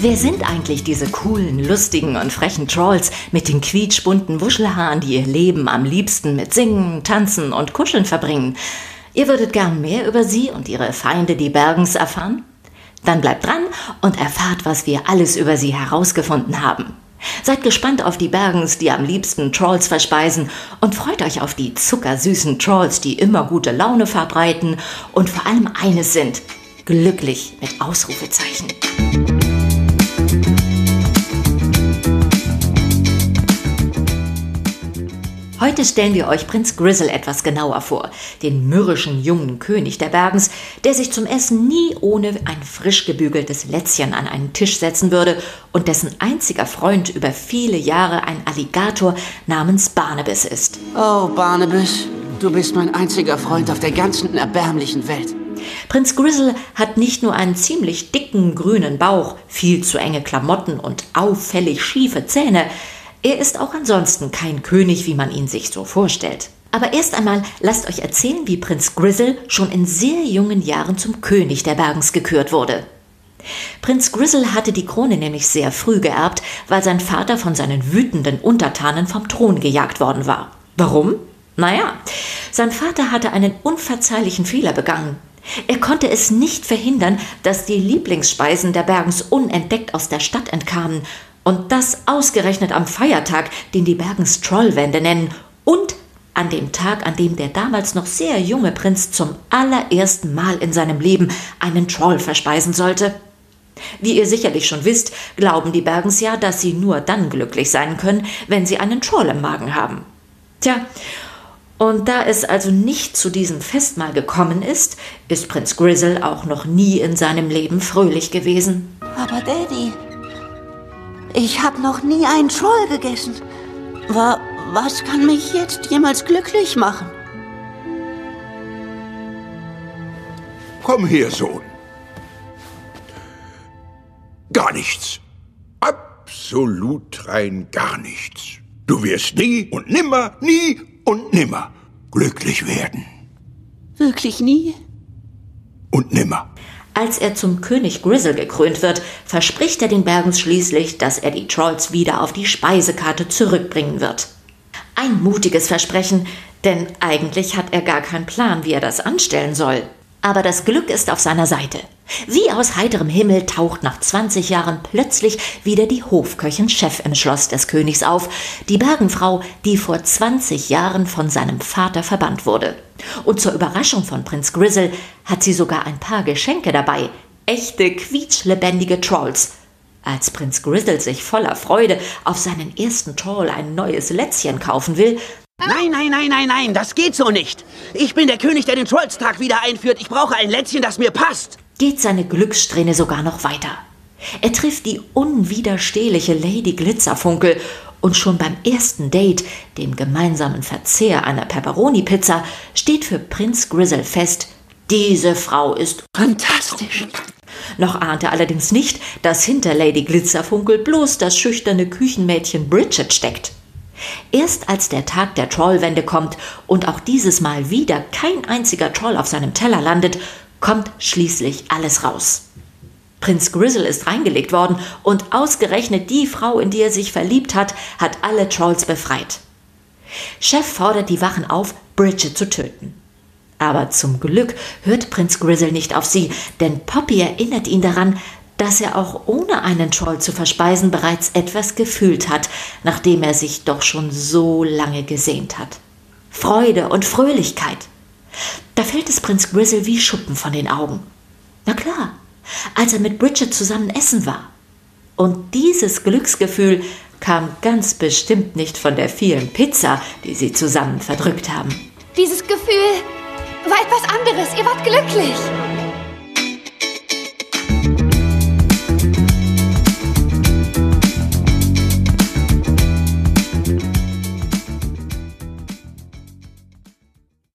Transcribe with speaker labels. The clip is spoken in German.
Speaker 1: Wer sind eigentlich diese coolen, lustigen und frechen Trolls mit den quietschbunten Wuschelhaaren, die ihr Leben am liebsten mit Singen, Tanzen und Kuscheln verbringen? Ihr würdet gern mehr über sie und ihre Feinde, die Bergens, erfahren? Dann bleibt dran und erfahrt, was wir alles über sie herausgefunden haben. Seid gespannt auf die Bergens, die am liebsten Trolls verspeisen und freut euch auf die zuckersüßen Trolls, die immer gute Laune verbreiten und vor allem eines sind, glücklich mit Ausrufezeichen. Heute stellen wir euch Prinz Grizzle etwas genauer vor, den mürrischen jungen König der Bergens, der sich zum Essen nie ohne ein frisch gebügeltes Lätzchen an einen Tisch setzen würde und dessen einziger Freund über viele Jahre ein Alligator namens Barnabas ist.
Speaker 2: Oh, Barnabas, du bist mein einziger Freund auf der ganzen erbärmlichen Welt.
Speaker 1: Prinz Grizzle hat nicht nur einen ziemlich dicken grünen Bauch, viel zu enge Klamotten und auffällig schiefe Zähne, er ist auch ansonsten kein König, wie man ihn sich so vorstellt. Aber erst einmal lasst euch erzählen, wie Prinz Grizzle schon in sehr jungen Jahren zum König der Bergens gekürt wurde. Prinz Grizzle hatte die Krone nämlich sehr früh geerbt, weil sein Vater von seinen wütenden Untertanen vom Thron gejagt worden war. Warum? Naja, sein Vater hatte einen unverzeihlichen Fehler begangen. Er konnte es nicht verhindern, dass die Lieblingsspeisen der Bergens unentdeckt aus der Stadt entkamen und das ausgerechnet am Feiertag, den die Bergens Trollwände nennen, und an dem Tag, an dem der damals noch sehr junge Prinz zum allerersten Mal in seinem Leben einen Troll verspeisen sollte. Wie ihr sicherlich schon wisst, glauben die Bergens ja, dass sie nur dann glücklich sein können, wenn sie einen Troll im Magen haben. Tja, und da es also nicht zu diesem Festmahl gekommen ist, ist Prinz Grizzle auch noch nie in seinem Leben fröhlich gewesen.
Speaker 3: Aber Daddy, ich habe noch nie einen Troll gegessen. Wa was kann mich jetzt jemals glücklich machen?
Speaker 4: Komm her, Sohn. Gar nichts. Absolut rein gar nichts. Du wirst nie und nimmer, nie und nimmer glücklich werden.
Speaker 3: Wirklich nie?
Speaker 4: Und nimmer.
Speaker 1: Als er zum König Grizzle gekrönt wird, verspricht er den Bergens schließlich, dass er die Trolls wieder auf die Speisekarte zurückbringen wird. Ein mutiges Versprechen, denn eigentlich hat er gar keinen Plan, wie er das anstellen soll. Aber das Glück ist auf seiner Seite. Wie aus heiterem Himmel taucht nach 20 Jahren plötzlich wieder die Hofköchin Chef im Schloss des Königs auf, die Bergenfrau, die vor 20 Jahren von seinem Vater verbannt wurde. Und zur Überraschung von Prinz Grizzle hat sie sogar ein paar Geschenke dabei, echte quietschlebendige Trolls. Als Prinz Grizzle sich voller Freude auf seinen ersten Troll ein neues Lätzchen kaufen will,
Speaker 2: Nein, nein, nein, nein, nein, das geht so nicht. Ich bin der König, der den Trollstag wieder einführt. Ich brauche ein Lätzchen, das mir passt.
Speaker 1: Geht seine Glückssträhne sogar noch weiter. Er trifft die unwiderstehliche Lady Glitzerfunkel und schon beim ersten Date, dem gemeinsamen Verzehr einer Pepperoni-Pizza, steht für Prinz Grizzle fest, diese Frau ist
Speaker 2: fantastisch.
Speaker 1: Noch ahnt er allerdings nicht, dass hinter Lady Glitzerfunkel bloß das schüchterne Küchenmädchen Bridget steckt. Erst als der Tag der Trollwende kommt und auch dieses Mal wieder kein einziger Troll auf seinem Teller landet, kommt schließlich alles raus. Prinz Grizzle ist reingelegt worden und ausgerechnet die Frau, in die er sich verliebt hat, hat alle Trolls befreit. Chef fordert die Wachen auf, Bridget zu töten. Aber zum Glück hört Prinz Grizzle nicht auf sie, denn Poppy erinnert ihn daran, dass er auch ohne einen Troll zu verspeisen bereits etwas gefühlt hat, nachdem er sich doch schon so lange gesehnt hat. Freude und Fröhlichkeit. Da fällt es Prinz Grizzle wie Schuppen von den Augen. Na klar, als er mit Bridget zusammen essen war. Und dieses Glücksgefühl kam ganz bestimmt nicht von der vielen Pizza, die sie zusammen verdrückt haben.
Speaker 5: Dieses Gefühl war etwas anderes. Ihr wart glücklich.